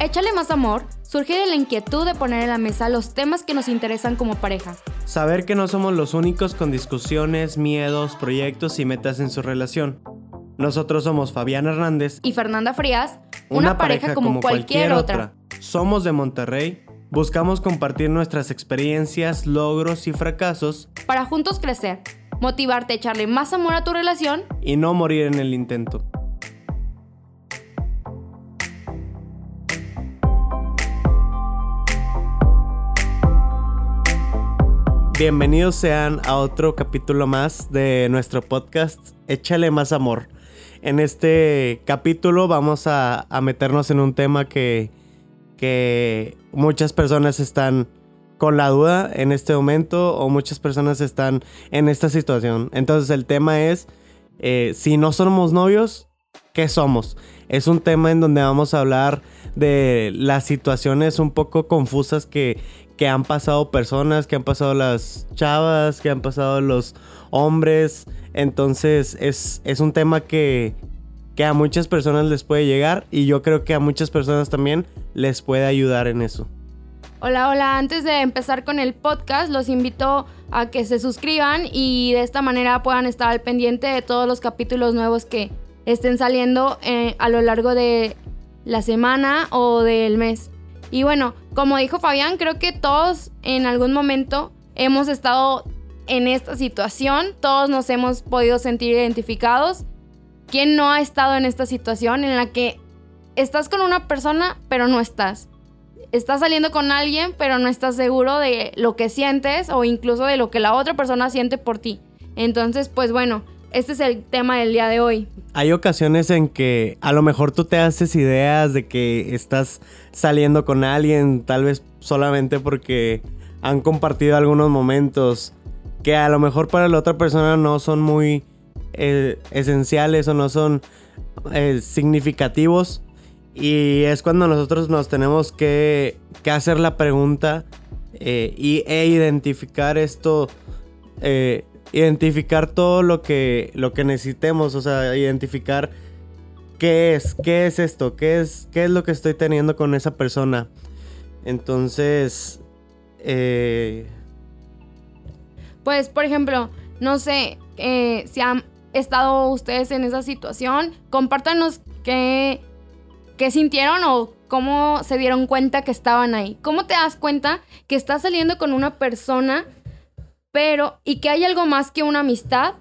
Échale más amor surge de la inquietud de poner en la mesa los temas que nos interesan como pareja. Saber que no somos los únicos con discusiones, miedos, proyectos y metas en su relación. Nosotros somos Fabián Hernández y Fernanda Frías, una, pareja, como, cualquier, otra. Somos de Monterrey, buscamos compartir nuestras experiencias, logros y fracasos para juntos crecer, motivarte a echarle más amor a tu relación y no morir en el intento. Bienvenidos sean a otro capítulo más de nuestro podcast Échale más amor. En este capítulo vamos a, meternos en un tema que, que muchas personas están con la duda en este momento o muchas personas están en esta situación. Entonces el tema es, eh, si no somos novios, ¿qué somos? Es un tema en donde vamos a hablar de las situaciones un poco confusas que, que han pasado personas, que han pasado las chavas, que han pasado los hombres. Entonces es, es un tema que, que a muchas personas les puede llegar y yo creo que a muchas personas también les puede ayudar en eso. Hola, hola, antes de empezar con el podcast los invito a que se suscriban y de esta manera puedan estar al pendiente de todos los capítulos nuevos que estén saliendo eh, a lo largo de la semana o del mes. Y bueno, como dijo Fabián, creo que todos en algún momento hemos estado en esta situación, todos nos hemos podido sentir identificados. ¿Quién no ha estado en esta situación en la que estás con una persona pero no estás? Estás saliendo con alguien pero no estás seguro de lo que sientes o incluso de lo que la otra persona siente por ti. Entonces, pues bueno, este es el tema del día de hoy. Hay ocasiones en que a lo mejor tú te haces ideas de que estás saliendo con alguien, tal vez solamente porque han compartido algunos momentos que a lo mejor para la otra persona no son muy eh, esenciales o no son eh, significativos. Y es cuando nosotros nos tenemos que, hacer la pregunta eh, y, e identificar esto identificar todo lo que, lo que necesitemos, o sea, identificar qué es, qué es esto, qué es, qué es lo que estoy teniendo con esa persona. Entonces, eh... pues, por ejemplo, no sé eh, si han estado ustedes en esa situación, compártanos qué, qué sintieron o cómo se dieron cuenta que estaban ahí. ¿Cómo te das cuenta que estás saliendo con una persona pero, y que hay algo más que una amistad,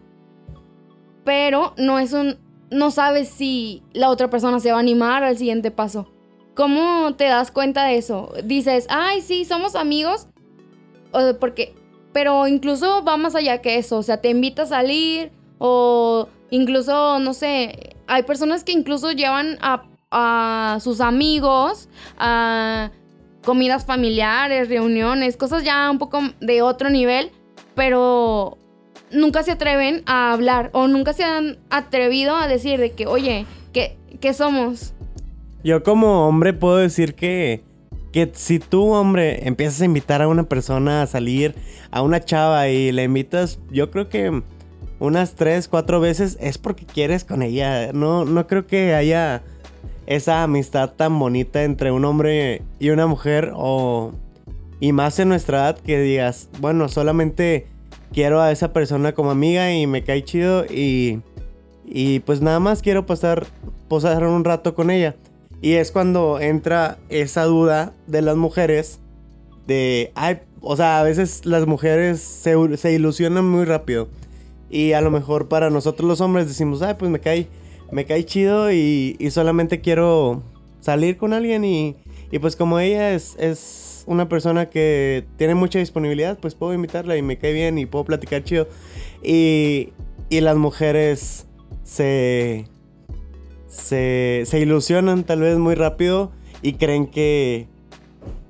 pero no es un, no sabes si la otra persona se va a animar al siguiente paso. ¿Cómo te das cuenta de eso? Dices, ay, sí, somos amigos, o porque, pero incluso va más allá que eso, o sea, te invita a salir, o incluso, no sé, hay personas que incluso llevan a, a sus amigos a comidas familiares, reuniones, cosas ya un poco de otro nivel, pero nunca se atreven a hablar o nunca se han atrevido a decir de que, oye, ¿qué, somos? Yo como hombre puedo decir que, que si tú, hombre, empiezas a invitar a una persona a salir, a una chava y le invitas, yo creo que unas tres, cuatro veces es porque quieres con ella. No, no creo que haya esa amistad tan bonita entre un hombre y una mujer o y más en nuestra edad que digas, bueno, solamente quiero a esa persona como amiga y me cae chido y, y pues nada más quiero pasar, pasar un rato con ella. Y es cuando entra esa duda de las mujeres de, ay, o sea, a veces las mujeres se, se ilusionan muy rápido. Y a lo mejor para nosotros los hombres decimos, ay, pues me cae, me cae chido y, y solamente quiero salir con alguien y, y pues como ella es, es una persona que tiene mucha disponibilidad, pues puedo invitarla y me cae bien y puedo platicar chido. Y, y las mujeres se, se, se ilusionan tal vez muy rápido y creen que,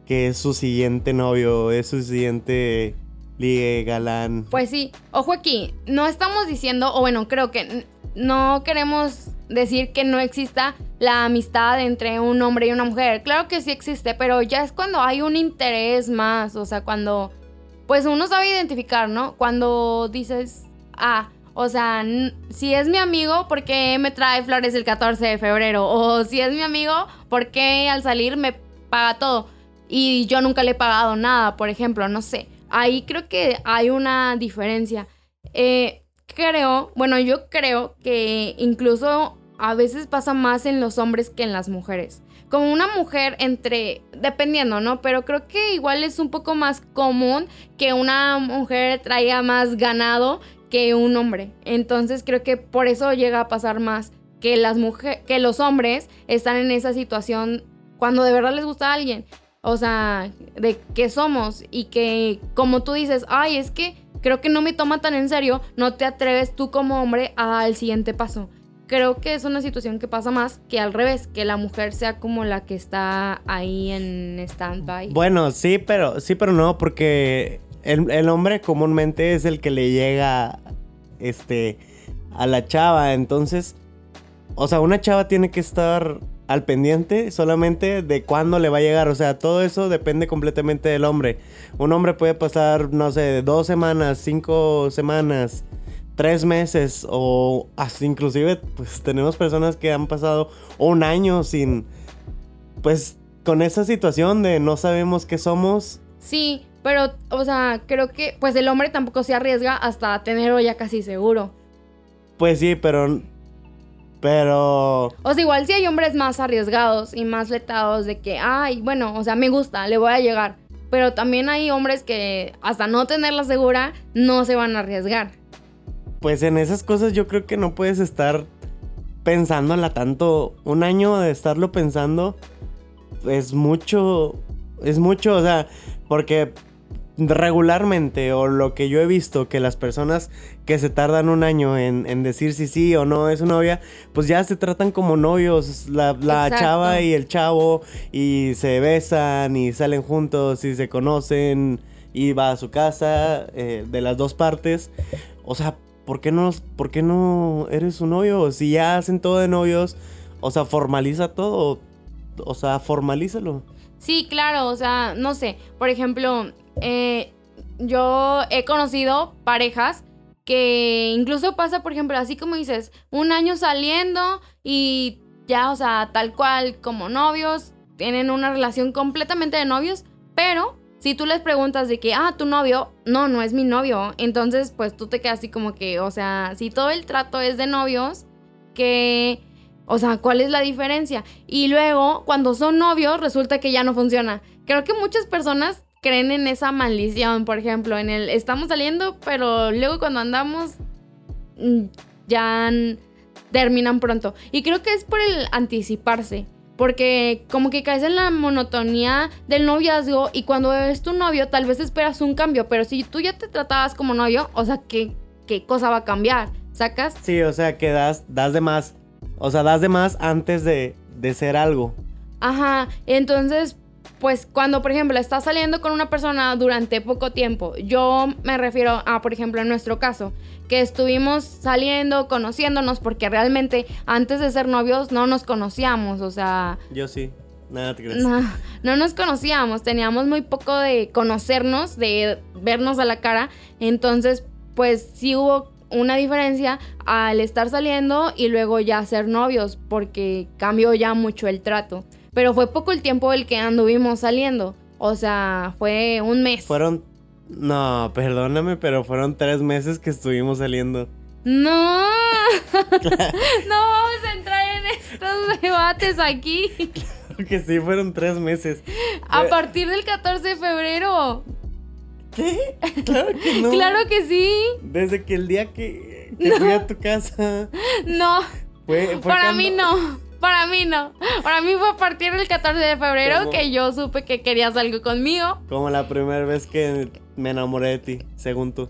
que es su siguiente novio, es su siguiente ligue galán. Pues sí, ojo aquí, no estamos diciendo, o bueno, creo que no queremos decir que no exista la amistad entre un hombre y una mujer. Claro que sí existe, pero ya es cuando hay un interés más, o sea, cuando pues uno sabe identificar, ¿no? Cuando dices, ah, O sea, si es mi amigo, ¿por qué me trae flores el 14 de febrero? O si es mi amigo, ¿por qué al salir me paga todo? Y yo nunca le he pagado nada, por ejemplo, no sé. Ahí creo que hay una diferencia. Eh, creo, bueno, yo creo que incluso a veces pasa más en los hombres que en las mujeres. Como una mujer entre, dependiendo, ¿no? Pero creo que igual es un poco más común que una mujer traiga más ganado que un hombre. Entonces creo que por eso llega a pasar más que las mujeres, que los hombres están en esa situación cuando de verdad les gusta a alguien. O sea, de que somos y que como tú dices, ay, es que creo que no me toma tan en serio, no te atreves tú como hombre al siguiente paso. Creo que es una situación que pasa más que al revés, que la mujer sea como la que está ahí en stand-by. Bueno, sí, pero sí, pero no, porque el, hombre comúnmente es el que le llega este a la chava, entonces o sea, una chava tiene que estar al pendiente solamente de cuándo le va a llegar. O sea, todo eso depende completamente del hombre. Un hombre puede pasar, no sé, dos semanas, cinco semanas, tres meses o hasta inclusive, pues tenemos personas que han pasado un año sin, pues, con esa situación de no sabemos qué somos. Sí, pero, o sea, creo que pues el hombre tampoco se arriesga hasta tenerlo ya casi seguro. Pues sí, pero... Pero... O sea, igual si hay hombres más arriesgados y más letados de que, ay, bueno, o sea, me gusta, le voy a llegar. Pero también hay hombres que hasta no tenerla segura no se van a arriesgar. Pues en esas cosas yo creo que no puedes estar pensándola tanto. Un año de estarlo pensando es mucho. Es mucho, o sea, porque regularmente o lo que yo he visto que las personas que se tardan un año en, decir si sí o no es su novia, pues ya se tratan como novios, la, chava y el chavo, y se besan y salen juntos y se conocen y va a su casa eh, de las dos partes. O sea, ¿por qué, no, ¿por qué no eres su novio? Si ya hacen todo de novios, o sea, formaliza todo, o sea, formalízalo. Sí, claro, o sea, no sé, por ejemplo, eh, yo he conocido parejas que incluso pasa, por ejemplo, así como dices, un año saliendo y ya, o sea, tal cual como novios, tienen una relación completamente de novios, pero si tú les preguntas de que, ah, tu novio, no, no es mi novio, entonces pues tú te quedas así como que, o sea, si todo el trato es de novios, que, o sea, ¿cuál es la diferencia? Y luego, cuando son novios, resulta que ya no funciona. Creo que muchas personas creen en esa maldición, por ejemplo, en el estamos saliendo, pero luego cuando andamos mm, ya terminan pronto. Y creo que es por el anticiparse. Porque como que caes en la monotonía del noviazgo y cuando ves tu novio tal vez esperas un cambio, pero si tú ya te tratabas como novio, o sea, ¿qué, qué cosa va a cambiar? ¿Sacas? Sí, o sea, que das, das de más. O sea, das de más antes de, de ser algo. Ajá, entonces pues cuando, por ejemplo, estás saliendo con una persona durante poco tiempo, yo me refiero a, por ejemplo, en nuestro caso, que estuvimos saliendo, conociéndonos, porque realmente antes de ser novios no nos conocíamos, o sea... Yo sí. Nada te crees. No, no nos conocíamos, teníamos muy poco de conocernos, de vernos a la cara, entonces pues sí hubo una diferencia al estar saliendo y luego ya ser novios, porque cambió ya mucho el trato. Pero fue poco el tiempo el que anduvimos saliendo. O sea, fue un mes. Fueron. No, perdóname, pero fueron tres meses que estuvimos saliendo. No. no vamos a entrar en estos debates aquí. Claro que sí, fueron tres meses. A partir del 14 de febrero. ¿Qué? Claro que no. claro que sí. Desde que el día que, fui a tu casa. No. Para mí no. Para mí no. Para mí fue a partir del 14 de febrero que yo supe que querías algo conmigo. Como la primera vez que me enamoré de ti, según tú.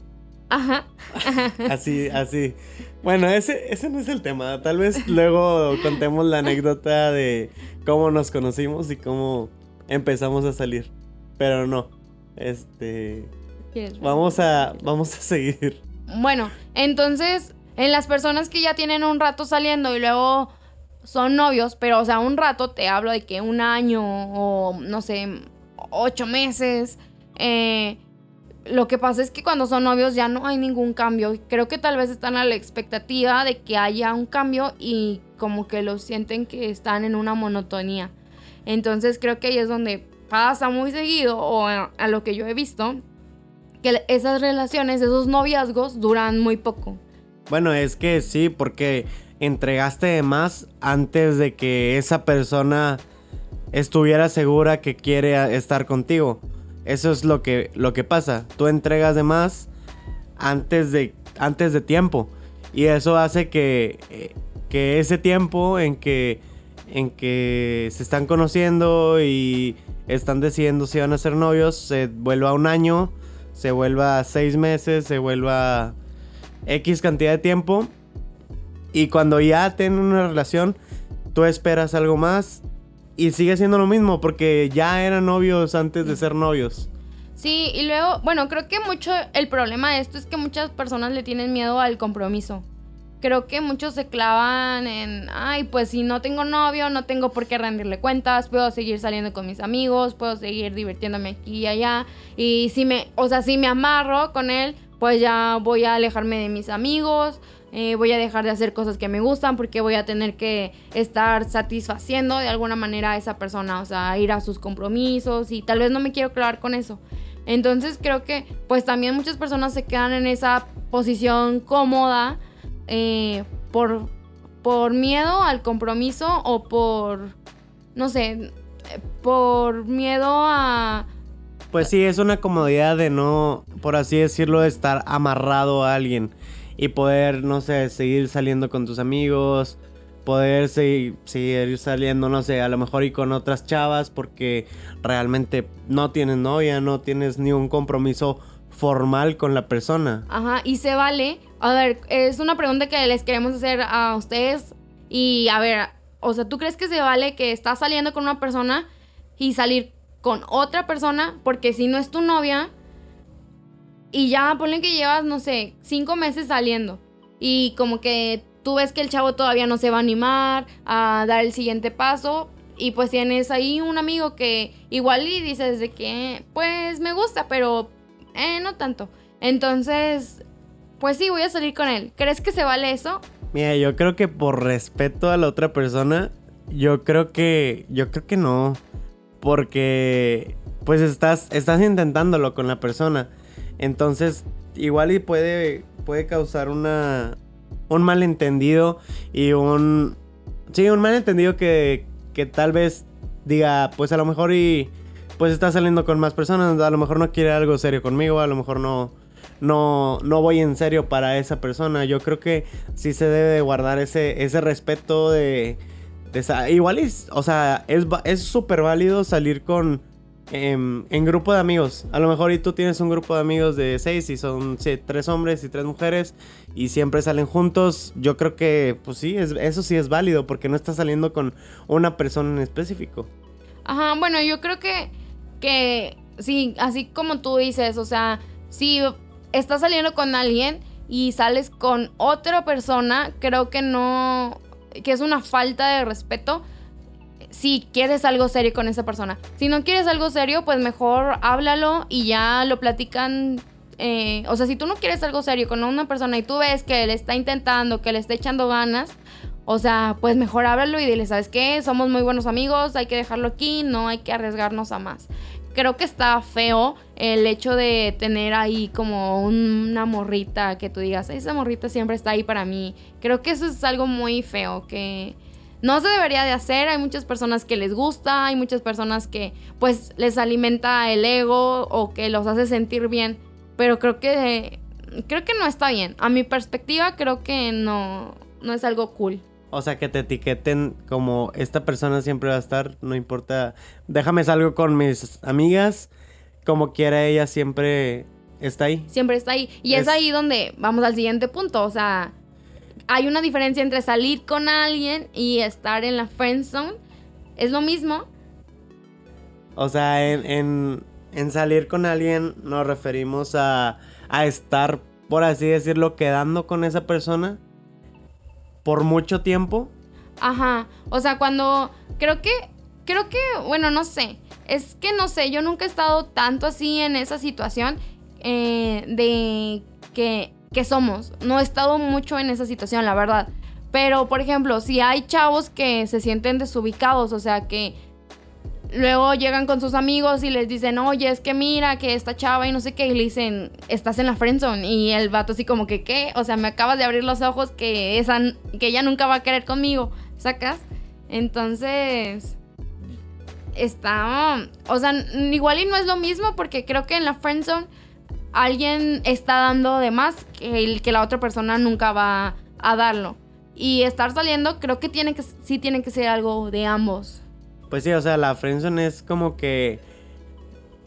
Ajá. así, así. Bueno, ese, ese no es el tema. Tal vez luego contemos la anécdota de cómo nos conocimos y cómo empezamos a salir. Pero no. Este. Vamos a, vamos a seguir. Bueno, entonces, en las personas que ya tienen un rato saliendo y luego son novios, pero o sea, un rato te hablo de que un año o no sé, ocho meses. Eh, lo que pasa es que cuando son novios ya no hay ningún cambio. Creo que tal vez están a la expectativa de que haya un cambio y como que lo sienten que están en una monotonía. Entonces creo que ahí es donde pasa muy seguido, o a, a lo que yo he visto, que esas relaciones, esos noviazgos duran muy poco. Bueno, es que sí, porque entregaste de más antes de que esa persona estuviera segura que quiere estar contigo. Eso es lo que, lo que pasa. Tú entregas de más antes de, antes de tiempo. Y eso hace que, eh, que ese tiempo en que, en que se están conociendo y están decidiendo si van a ser novios se vuelva un año, se vuelva seis meses, se vuelva X cantidad de tiempo. Y cuando ya tienen una relación, tú esperas algo más y sigue siendo lo mismo porque ya eran novios antes de ser novios. Sí, y luego, bueno, creo que mucho el problema de esto es que muchas personas le tienen miedo al compromiso. Creo que muchos se clavan en, ay, pues si no tengo novio, no tengo por qué rendirle cuentas, puedo seguir saliendo con mis amigos, puedo seguir divirtiéndome aquí y allá. Y si me, o sea, si me amarro con él, pues ya voy a alejarme de mis amigos, eh, voy a dejar de hacer cosas que me gustan porque voy a tener que estar satisfaciendo de alguna manera a esa persona, o sea, ir a sus compromisos y tal vez no me quiero clavar con eso. Entonces creo que pues también muchas personas se quedan en esa posición cómoda eh, por, por miedo al compromiso o por, no sé, por miedo a... Pues sí, es una comodidad de no, por así decirlo, estar amarrado a alguien y poder, no sé, seguir saliendo con tus amigos, poder seguir, seguir, saliendo, no sé, a lo mejor y con otras chavas porque realmente no tienes novia, no tienes ni un compromiso formal con la persona. Ajá, y se vale. A ver, es una pregunta que les queremos hacer a ustedes y a ver, o sea, ¿tú crees que se vale que estás saliendo con una persona y salir con otra persona porque si no es tu novia, y ya ponen que llevas, no sé, cinco meses saliendo. Y como que tú ves que el chavo todavía no se va a animar a dar el siguiente paso. Y pues tienes ahí un amigo que igual y dices de que, pues me gusta, pero eh, no tanto. Entonces, pues sí, voy a salir con él. ¿Crees que se vale eso? Mira, yo creo que por respeto a la otra persona, yo creo que, yo creo que no. Porque, pues estás, estás intentándolo con la persona. Entonces, igual y puede, puede causar una, un malentendido y un... Sí, un malentendido que, que tal vez diga, pues a lo mejor y... Pues está saliendo con más personas, a lo mejor no quiere algo serio conmigo, a lo mejor no, no, no voy en serio para esa persona. Yo creo que sí se debe guardar ese, ese respeto de, igual es, o sea, es súper válido salir con, Em, en, grupo de amigos. A lo mejor y tú tienes un grupo de amigos de seis y son tres hombres y tres mujeres y siempre salen juntos. Yo creo que, pues sí, es, eso sí es válido porque no estás saliendo con una persona en específico. Ajá, bueno, yo creo que, que sí, así como tú dices, o sea, si estás saliendo con alguien y sales con otra persona, creo que no, que es una falta de respeto si quieres algo serio con esa persona. Si no quieres algo serio, pues mejor háblalo y ya lo platican. Eh, o sea, si tú no quieres algo serio con una persona y tú ves que le está intentando, que le está echando ganas, o sea, pues mejor háblalo y dile, ¿sabes qué? Somos muy buenos amigos, hay que dejarlo aquí, no hay que arriesgarnos a más. Creo que está feo el hecho de tener ahí como una morrita que tú digas, esa morrita siempre está ahí para mí. Creo que eso es algo muy feo, que no se debería de hacer, hay muchas personas que les gusta, hay muchas personas que pues les alimenta el ego o que los hace sentir bien, pero creo que creo que no está bien. A mi perspectiva creo que no no es algo cool. O sea, que te etiqueten como esta persona siempre va a estar, no importa. Déjame salgo con mis amigas, como quiera ella siempre está ahí. Siempre está ahí. Y es ahí donde vamos al siguiente punto, o sea, hay una diferencia entre salir con alguien y estar en la friend zone. ¿Es lo mismo? O sea, en, salir con alguien nos referimos a, a estar, por así decirlo, quedando con esa persona por mucho tiempo. Ajá. O sea, cuando creo que creo que, bueno, no sé. Es que no sé, yo nunca he estado tanto así en esa situación eh, de que, que somos. No he estado mucho en esa situación, la verdad. Pero, por ejemplo, si hay chavos que se sienten desubicados, o sea, que luego llegan con sus amigos y les dicen, oye, es que mira, que esta chava y no sé qué, y le dicen, estás en la friendzone. Y el vato así como que, ¿qué? O sea, me acabas de abrir los ojos que, esa, que ella nunca va a querer conmigo, ¿sacas? Entonces, está, o sea, igual y no es lo mismo porque creo que en la friendzone alguien está dando de más que, el, que la otra persona nunca va a darlo. Y estar saliendo creo que tiene que sí tiene que ser algo de ambos. Pues sí, o sea, la friendzone es como que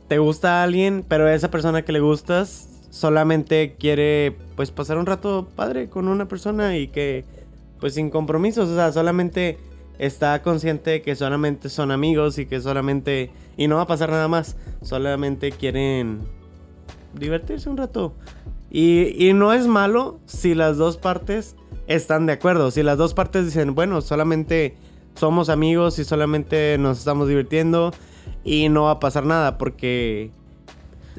te gusta a alguien, pero esa persona que le gustas solamente quiere pues pasar un rato padre con una persona y que pues sin compromisos, o sea, solamente está consciente que solamente son amigos y que solamente y no va a pasar nada más, solamente quieren divertirse un rato. Y, y no es malo si las dos partes están de acuerdo, si las dos partes dicen, bueno, solamente somos amigos y solamente nos estamos divirtiendo y no va a pasar nada porque...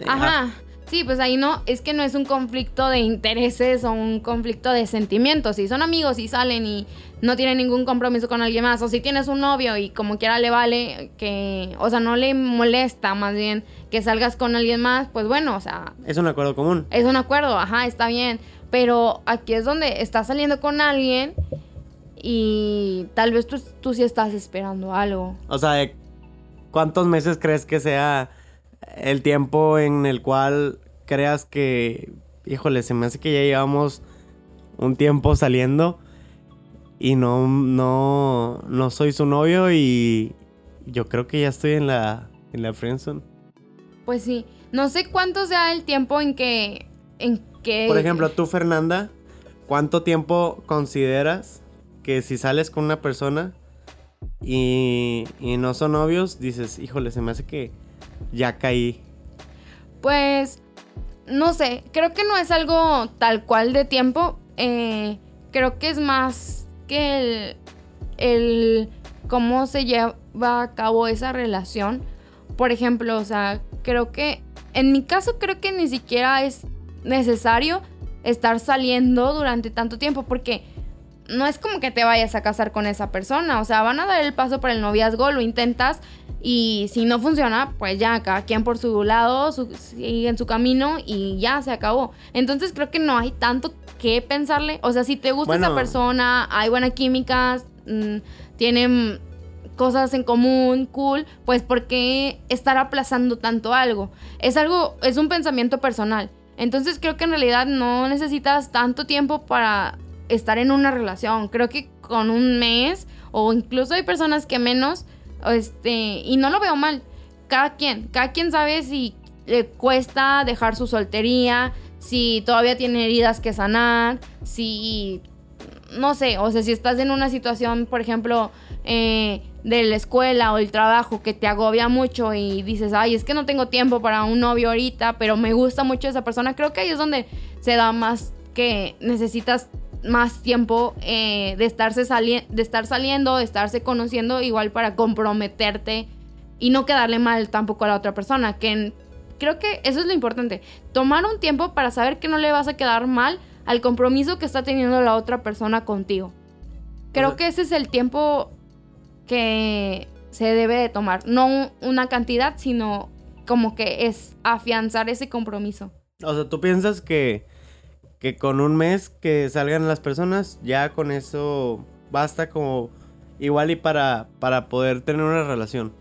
Ajá. Sí, pues ahí no, es que no es un conflicto de intereses o un conflicto de sentimientos. Si son amigos y salen y no tienen ningún compromiso con alguien más, o si tienes un novio y como quiera le vale que, o sea, no le molesta más bien que salgas con alguien más, pues bueno, o sea... Es un acuerdo común. Es un acuerdo, ajá, está bien. Pero aquí es donde estás saliendo con alguien y tal vez tú, tú sí estás esperando algo. O sea, ¿cuántos meses crees que sea el tiempo en el cual creas que, híjole, se me hace que ya llevamos un tiempo saliendo y no, no, no soy su novio y yo creo que ya estoy en la, en la friendzone. Pues sí, no sé cuánto sea el tiempo en que, en que... Por ejemplo, tú, Fernanda, ¿cuánto tiempo consideras que si sales con una persona y, y no son novios, dices, híjole, se me hace que ya caí? Pues, no sé, creo que no es algo tal cual de tiempo. Eh, creo que es más que el, el cómo se lleva a cabo esa relación. Por ejemplo, o sea, creo que en mi caso creo que ni siquiera es necesario estar saliendo durante tanto tiempo porque no es como que te vayas a casar con esa persona, o sea, van a dar el paso por el noviazgo, lo intentas y si no funciona, pues ya, cada quien por su lado, sigue en su camino y ya se acabó. Entonces creo que no hay tanto que pensarle, o sea, si te gusta esa persona, hay buena química, mm, tienen cosas en común, cool, pues ¿por qué estar aplazando tanto algo? Es algo, es un pensamiento personal. Entonces creo que en realidad no necesitas tanto tiempo para estar en una relación. Creo que con un mes o incluso hay personas que menos, este, y no lo veo mal. Cada quien, cada quien sabe si le cuesta dejar su soltería, si todavía tiene heridas que sanar, si, no sé, o sea, si estás en una situación, por ejemplo, eh, de la escuela o el trabajo que te agobia mucho y dices, ay, es que no tengo tiempo para un novio ahorita, pero me gusta mucho esa persona, creo que ahí es donde se da más que necesitas más tiempo eh, de, estarse de estar saliendo, de estarse conociendo, igual para comprometerte y no quedarle mal tampoco a la otra persona, que creo que eso es lo importante, tomar un tiempo para saber que no le vas a quedar mal al compromiso que está teniendo la otra persona contigo. Creo que ese es el tiempo que se debe de tomar. No una cantidad, sino como que es afianzar ese compromiso. O sea, ¿tú piensas que, que con un mes que salgan las personas, ya con eso basta como igual y para, para poder tener una relación?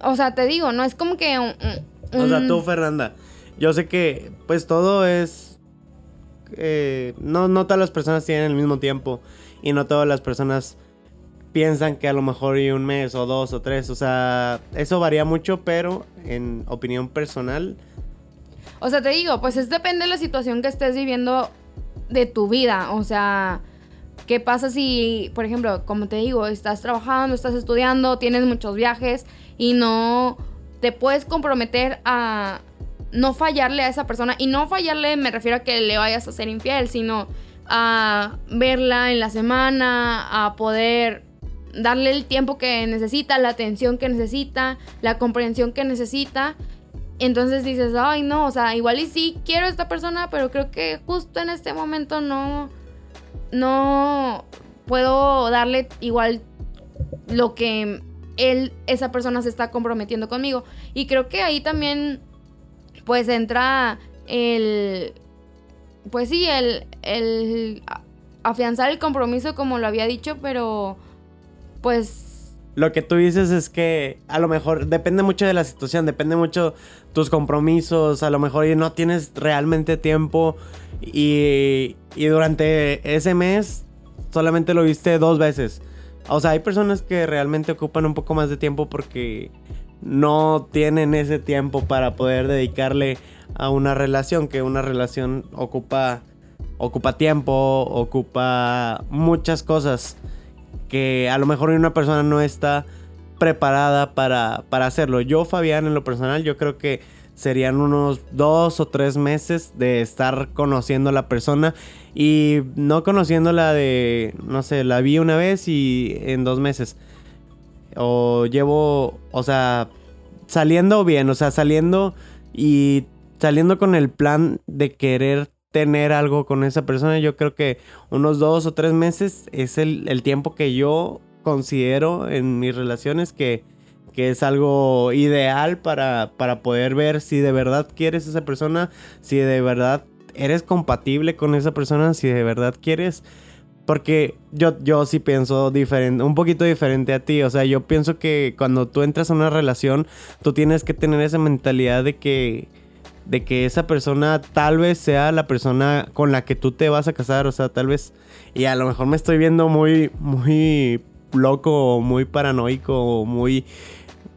O sea, te digo, no es como que... O sea, tú, Fernanda, yo sé que pues todo es... Eh, no, no todas las personas tienen el mismo tiempo y no todas las personas piensan que a lo mejor y un mes o dos o tres. O sea, eso varía mucho, pero en opinión personal. O sea, te digo, pues es depende de la situación que estés viviendo de tu vida. O sea, ¿qué pasa si, por ejemplo, como te digo, estás trabajando, estás estudiando, tienes muchos viajes y no te puedes comprometer a no fallarle a esa persona? Y no fallarle me refiero a que le vayas a ser infiel, sino a verla en la semana, a poder darle el tiempo que necesita, la atención que necesita, la comprensión que necesita. Entonces dices, ay, no, o sea, igual y sí quiero a esta persona, pero creo que justo en este momento no, no puedo darle igual lo que él, esa persona se está comprometiendo conmigo. Y creo que ahí también, pues entra el, pues sí, el, el afianzar el compromiso como lo había dicho, pero pues... Lo que tú dices es que a lo mejor depende mucho de la situación, depende mucho tus compromisos, a lo mejor no tienes realmente tiempo y, y durante ese mes solamente lo viste dos veces. O sea, hay personas que realmente ocupan un poco más de tiempo porque no tienen ese tiempo para poder dedicarle a una relación, que una relación ocupa ocupa tiempo, ocupa muchas cosas que a lo mejor una persona no está preparada para, para hacerlo. Yo, Fabián, en lo personal, yo creo que serían unos dos o tres meses de estar conociendo a la persona y no conociéndola de, no sé, la vi una vez y en dos meses. O llevo, o sea, saliendo bien, o sea, saliendo y saliendo con el plan de querer tener algo con esa persona, yo creo que unos dos o tres meses es el, el tiempo que yo considero en mis relaciones que que es algo ideal para, para poder ver si de verdad quieres a esa persona, si de verdad eres compatible con esa persona, si de verdad quieres. Porque yo, yo sí pienso diferente, un poquito diferente a ti. O sea, yo pienso que cuando tú entras a una relación, tú tienes que tener esa mentalidad de que, de que esa persona tal vez sea la persona con la que tú te vas a casar. O sea, tal vez, y a lo mejor me estoy viendo muy, muy loco, muy paranoico, muy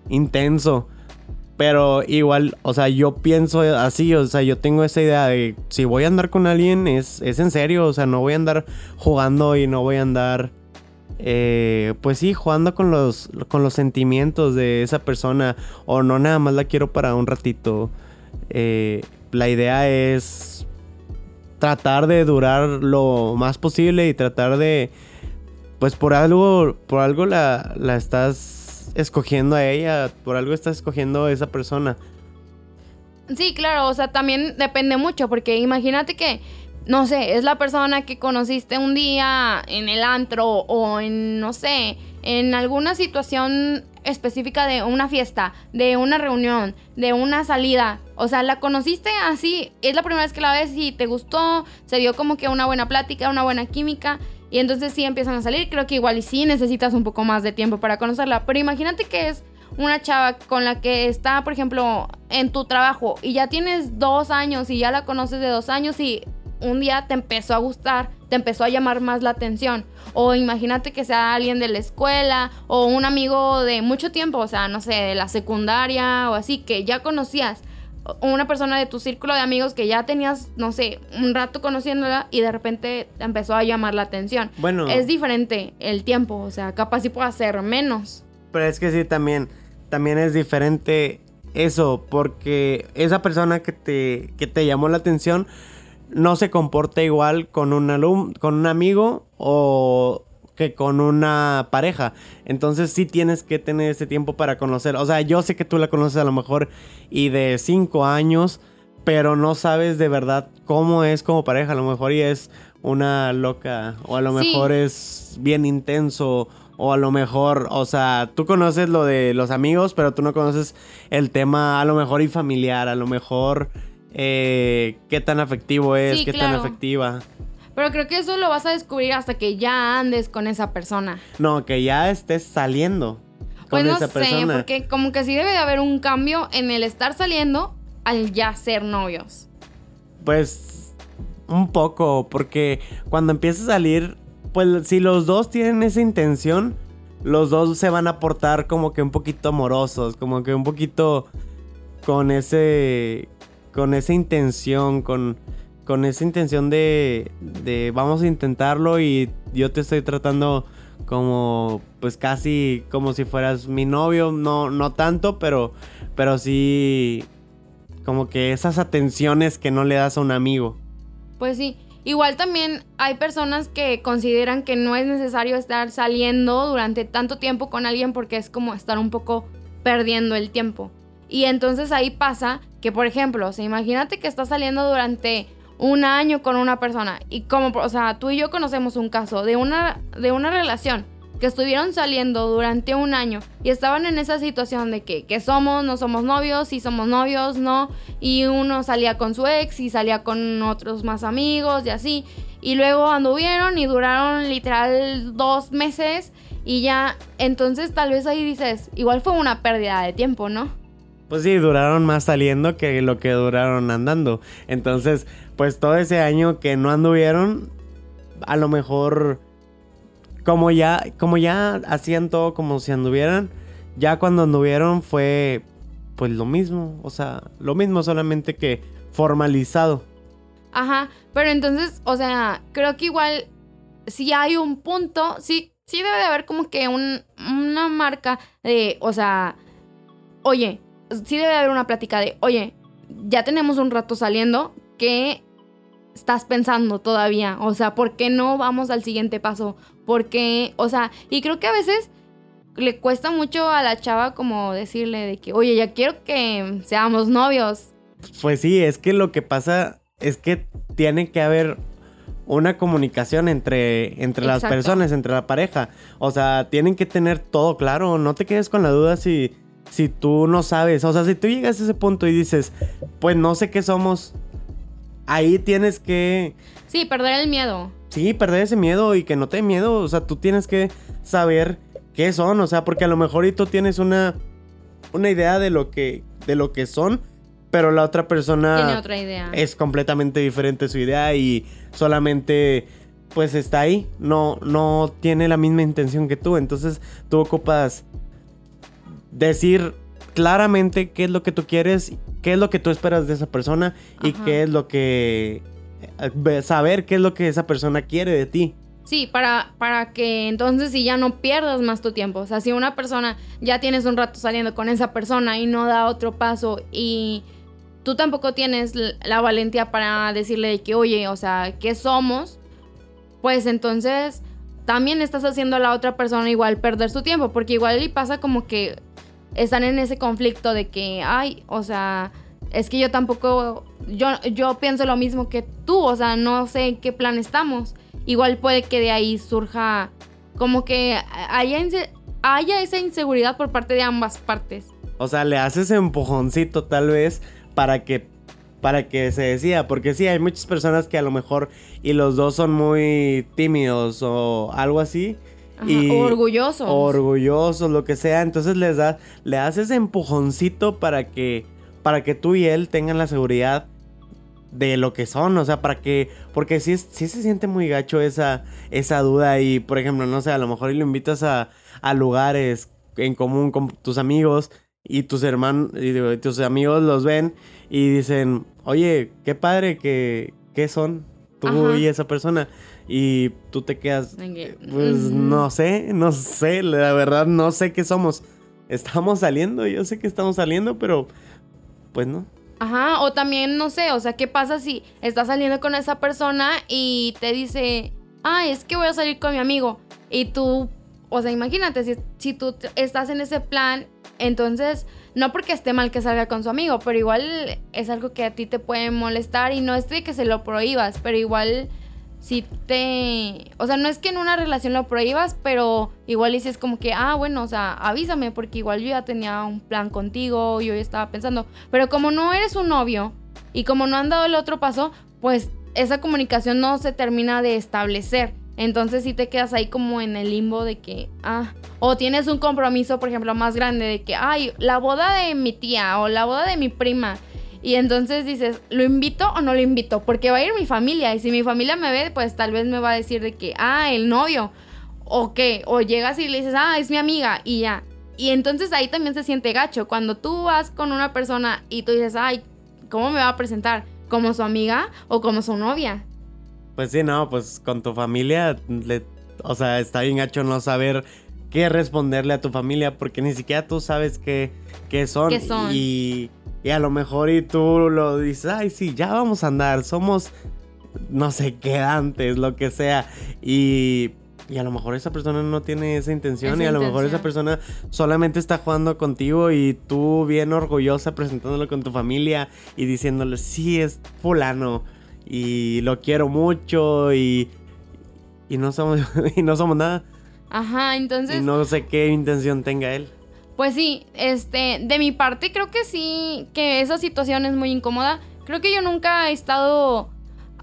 intenso. Pero igual, o sea, yo pienso así, o sea, yo tengo esa idea de si voy a andar con alguien es, es en serio, o sea, no voy a andar jugando y no voy a andar, eh, pues sí, jugando con los, con los sentimientos de esa persona o no nada más la quiero para un ratito. Eh, la idea es tratar de durar lo más posible y tratar de, pues por algo, por algo la, la estás escogiendo a ella, por algo estás escogiendo a esa persona. Sí, claro, o sea, también depende mucho, porque imagínate que, no sé, es la persona que conociste un día en el antro o en, no sé, en alguna situación específica de una fiesta, de una reunión, de una salida. O sea, la conociste así, es la primera vez que la ves y te gustó, se dio como que una buena plática, una buena química y entonces sí empiezan a salir. Creo que igual y sí necesitas un poco más de tiempo para conocerla. Pero imagínate que es una chava con la que está, por ejemplo, en tu trabajo y ya tienes dos años y ya la conoces de dos años y un día te empezó a gustar, te empezó a llamar más la atención. O imagínate que sea alguien de la escuela o un amigo de mucho tiempo, o sea, no sé, de la secundaria o así, que ya conocías una persona de tu círculo de amigos que ya tenías, no sé, un rato conociéndola y de repente te empezó a llamar la atención. Bueno. Es diferente el tiempo, o sea, capaz sí puede ser menos. Pero es que sí, también, también es diferente eso, porque esa persona que te, que te llamó la atención no se comporta igual con un alumno, con un amigo o que con una pareja. Entonces sí tienes que tener ese tiempo para conocer. O sea, yo sé que tú la conoces a lo mejor y de cinco años, pero no sabes de verdad cómo es como pareja. A lo mejor y es una loca o a lo mejor es bien intenso o a lo mejor, o sea, tú conoces lo de los amigos, pero tú no conoces el tema a lo mejor y familiar, a lo mejor eh, qué tan afectivo es, qué tan afectiva. Pero creo que eso lo vas a descubrir hasta que ya andes con esa persona. No, que ya estés saliendo con pues no sé, porque como que sí debe de haber un cambio en el estar saliendo al ya ser novios. Pues un poco, porque cuando empieza a salir, pues si los dos tienen esa intención, los dos se van a portar como que un poquito amorosos, como que un poquito con ese con esa intención, con con esa intención de, vamos a intentarlo y yo te estoy tratando como pues casi como si fueras mi novio, no no tanto, pero pero sí como que esas atenciones que no le das a un amigo. Pues sí, igual también hay personas que consideran que no es necesario estar saliendo durante tanto tiempo con alguien porque es como estar un poco perdiendo el tiempo. Y entonces ahí pasa que por ejemplo, o sea, imagínate que estás saliendo durante un año con una persona y como, o sea, tú y yo conocemos un caso de una, de una relación que estuvieron saliendo durante un año y estaban en esa situación de que, que somos, no somos novios, si somos novios, no, y uno salía con su ex y salía con otros más amigos y así, y luego anduvieron y duraron literal dos meses y ya, entonces tal vez ahí dices, igual fue una pérdida de tiempo, ¿no? Pues sí, duraron más saliendo que lo que duraron andando. Entonces, pues todo ese año que no anduvieron, a lo mejor como ya, como ya hacían todo como si anduvieran, ya cuando anduvieron fue pues lo mismo, o sea, lo mismo solamente que formalizado. Ajá, pero entonces, o sea, creo que igual si hay un punto, sí, sí debe de haber como que un, una marca de, o sea, oye, sí debe de haber una plática de, oye, ya tenemos un rato saliendo, ¿qué estás pensando todavía? O sea, ¿por qué no vamos al siguiente paso? Porque, o sea, y creo que a veces le cuesta mucho a la chava como decirle de que, oye, ya quiero que seamos novios. Pues sí, es que lo que pasa es que tiene que haber una comunicación entre, entre las personas, entre la pareja. O sea, tienen que tener todo claro. No te quedes con la duda si, si tú no sabes. O sea, si tú llegas a ese punto y dices, pues no sé qué somos, ahí tienes que... Sí, perder el miedo. Sí, perder ese miedo y que no te dé miedo. O sea, tú tienes que saber qué son. O sea, porque a lo mejor y tú tienes una, una idea de lo, que, de lo que son, pero la otra persona... Tiene otra idea. Es completamente diferente su idea y solamente pues está ahí. No, no tiene la misma intención que tú. Entonces tú ocupas decir claramente qué es lo que tú quieres, qué es lo que tú esperas de esa persona y qué es lo que eh, saber qué es lo que esa persona quiere de ti. Sí, para, para que entonces si ya no pierdas más tu tiempo. O sea, si una persona ya tienes un rato saliendo con esa persona y no da otro paso y tú tampoco tienes la valentía para decirle que, oye, o sea, ¿qué somos? Pues entonces también estás haciendo a la otra persona igual perder su tiempo, porque igual le pasa como que están en ese conflicto de que, ay, o sea, es que yo tampoco, yo, yo pienso lo mismo que tú, o sea, no sé en qué plan estamos. Igual puede que de ahí surja como que haya, haya esa inseguridad por parte de ambas partes. O sea, le haces empujoncito tal vez para que para que se decida, porque sí, hay muchas personas que a lo mejor y los dos son muy tímidos o algo así. Y orgullosos. Orgullosos, lo que sea. Entonces les da, le haces empujoncito para que para que tú y él tengan la seguridad de lo que son, o sea, para que, porque sí, sí se siente muy gacho esa, esa duda y, por ejemplo, no sé, a lo mejor lo invitas a, a lugares en común con tus amigos y tus hermanos, y tus amigos los ven y dicen, oye, qué padre que, ¿qué son tú y esa persona. Y tú te quedas, pues no sé, no sé, la verdad no sé qué somos. Estamos saliendo, yo sé que estamos saliendo, pero pues no. Ajá, o también, no sé, o sea, ¿qué pasa si estás saliendo con esa persona y te dice, ah, es que voy a salir con mi amigo? Y tú, o sea, imagínate, si, si tú estás en ese plan, entonces, no porque esté mal que salga con su amigo, pero igual es algo que a ti te puede molestar y no es de que se lo prohíbas, pero igual si te... O sea, no es que en una relación lo prohíbas, pero igual dices como que, ah, bueno, o sea, avísame porque igual yo ya tenía un plan contigo, yo ya estaba pensando. Pero como no eres un novio y como no han dado el otro paso, pues esa comunicación no se termina de establecer. Entonces si te quedas ahí como en el limbo de que, ah, o tienes un compromiso, por ejemplo, más grande de que, ay, la boda de mi tía o la boda de mi prima y entonces dices, ¿lo invito o no lo invito? Porque va a ir mi familia. Y si mi familia me ve, pues tal vez me va a decir de que, ah, el novio. O qué. O llegas y le dices, ah, es mi amiga. Y ya. Y entonces ahí también se siente gacho. Cuando tú vas con una persona y tú dices, ay, ¿cómo me va a presentar? ¿Como su amiga o como su novia? Pues sí, no, pues con tu familia, o sea, está bien gacho no saber qué responderle a tu familia porque ni siquiera tú sabes qué, qué son. ¿Qué son? Y y a lo mejor y tú lo dices, ay, sí, ya vamos a andar, somos, no sé qué antes, lo que sea. Y Y a lo mejor esa persona no tiene esa intención Esa y a lo mejor esa persona solamente está jugando contigo y tú bien orgullosa presentándolo con tu familia y diciéndole, sí, es fulano y lo quiero mucho y, y, no, somos, y no somos nada. Ajá, entonces... y no sé qué intención tenga él. Pues sí, este, de mi parte creo que sí, que esa situación es muy incómoda. Creo que yo nunca he estado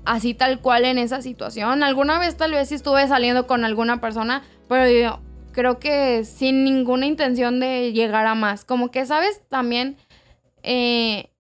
así tal cual en esa situación. Alguna vez tal vez estuve saliendo con alguna persona, pero yo creo que sin ninguna intención de llegar a más. Como que, ¿sabes? También eh,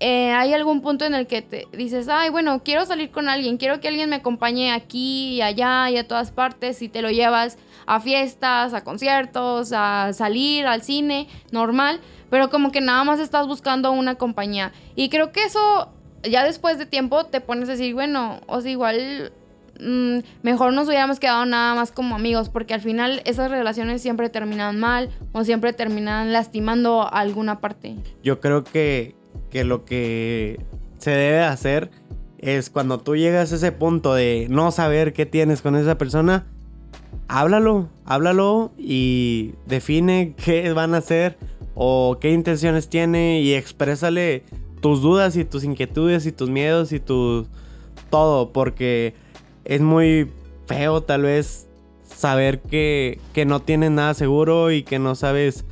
eh, hay algún punto en el que te dices, ay, bueno, quiero salir con alguien, quiero que alguien me acompañe aquí y allá y a todas partes y te lo llevas a fiestas, a conciertos, a salir, al cine, normal, pero como que nada más estás buscando una compañía. Y creo que eso, ya después de tiempo, te pones a decir, bueno, o sea, igual mm, mejor nos hubiéramos quedado nada más como amigos, porque al final esas relaciones siempre terminan mal o siempre terminan lastimando a alguna parte. Yo creo que, que lo que se debe hacer es cuando tú llegas a ese punto de no saber qué tienes con esa persona, háblalo, háblalo y define qué van a hacer o qué intenciones tiene y exprésale tus dudas y tus inquietudes y tus miedos y tu todo, porque es muy feo tal vez saber que, que no tienes nada seguro y que no sabes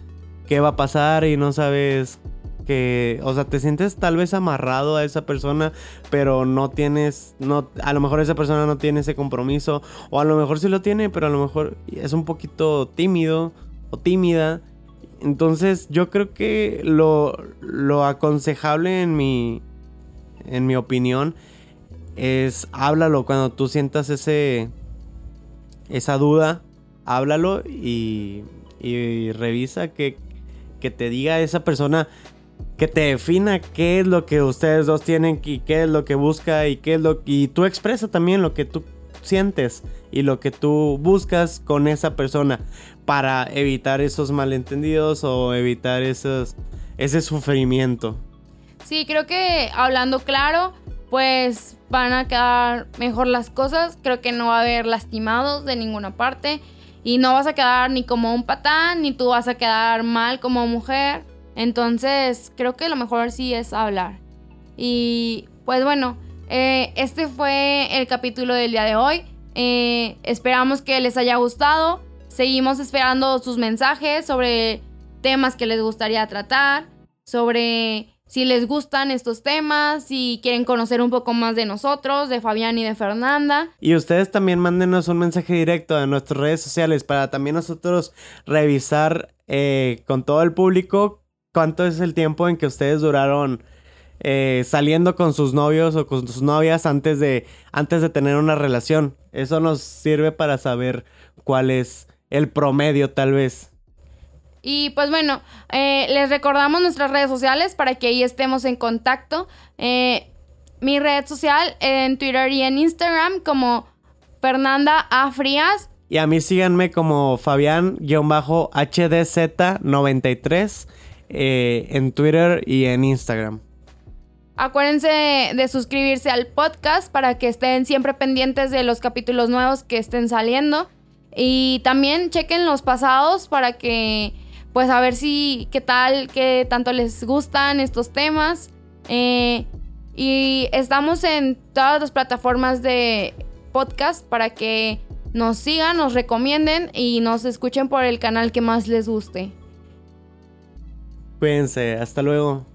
qué va a pasar y no sabes que, o sea, te sientes tal vez amarrado a esa persona, pero no tienes, no, a lo mejor esa persona no tiene ese compromiso, o a lo mejor sí lo tiene, pero a lo mejor es un poquito tímido o tímida. Entonces yo creo que lo, lo aconsejable en mi, en mi opinión es háblalo cuando tú sientas ese, esa duda, háblalo y, y revisa que, que te diga esa persona que te defina qué es lo que ustedes dos tienen y qué es lo que busca y qué es lo y tú expresa también lo que tú sientes y lo que tú buscas con esa persona para evitar esos malentendidos o evitar esos ese sufrimiento. Sí, creo que hablando claro, pues van a quedar mejor las cosas. Creo que no va a haber lastimados de ninguna parte. Y no vas a quedar ni como un patán, ni tú vas a quedar mal como mujer. Entonces, creo que lo mejor sí es hablar. Y pues bueno, eh, este fue el capítulo del día de hoy. Eh, esperamos que les haya gustado. Seguimos esperando sus mensajes sobre temas que les gustaría tratar, sobre si les gustan estos temas, si quieren conocer un poco más de nosotros, de Fabián y de Fernanda. Y ustedes también mándenos un mensaje directo a nuestras redes sociales para también nosotros revisar eh, con todo el público cuánto es el tiempo en que ustedes duraron eh, saliendo con sus novios o con sus novias antes de, antes de tener una relación. Eso nos sirve para saber cuál es el promedio tal vez. Y pues bueno, eh, les recordamos nuestras redes sociales para que ahí estemos en contacto. Eh, mi red social en Twitter y en Instagram como Fernanda A. Frías. Y a mí síganme como Fabián-HDZ93 eh, en Twitter y en Instagram. Acuérdense de suscribirse al podcast para que estén siempre pendientes de los capítulos nuevos que estén saliendo. Y también chequen los pasados para que, pues, a ver si, qué tal, qué tanto les gustan estos temas. Eh, y estamos en todas las plataformas de podcast para que nos sigan, nos recomienden y nos escuchen por el canal que más les guste. Cuídense, hasta luego.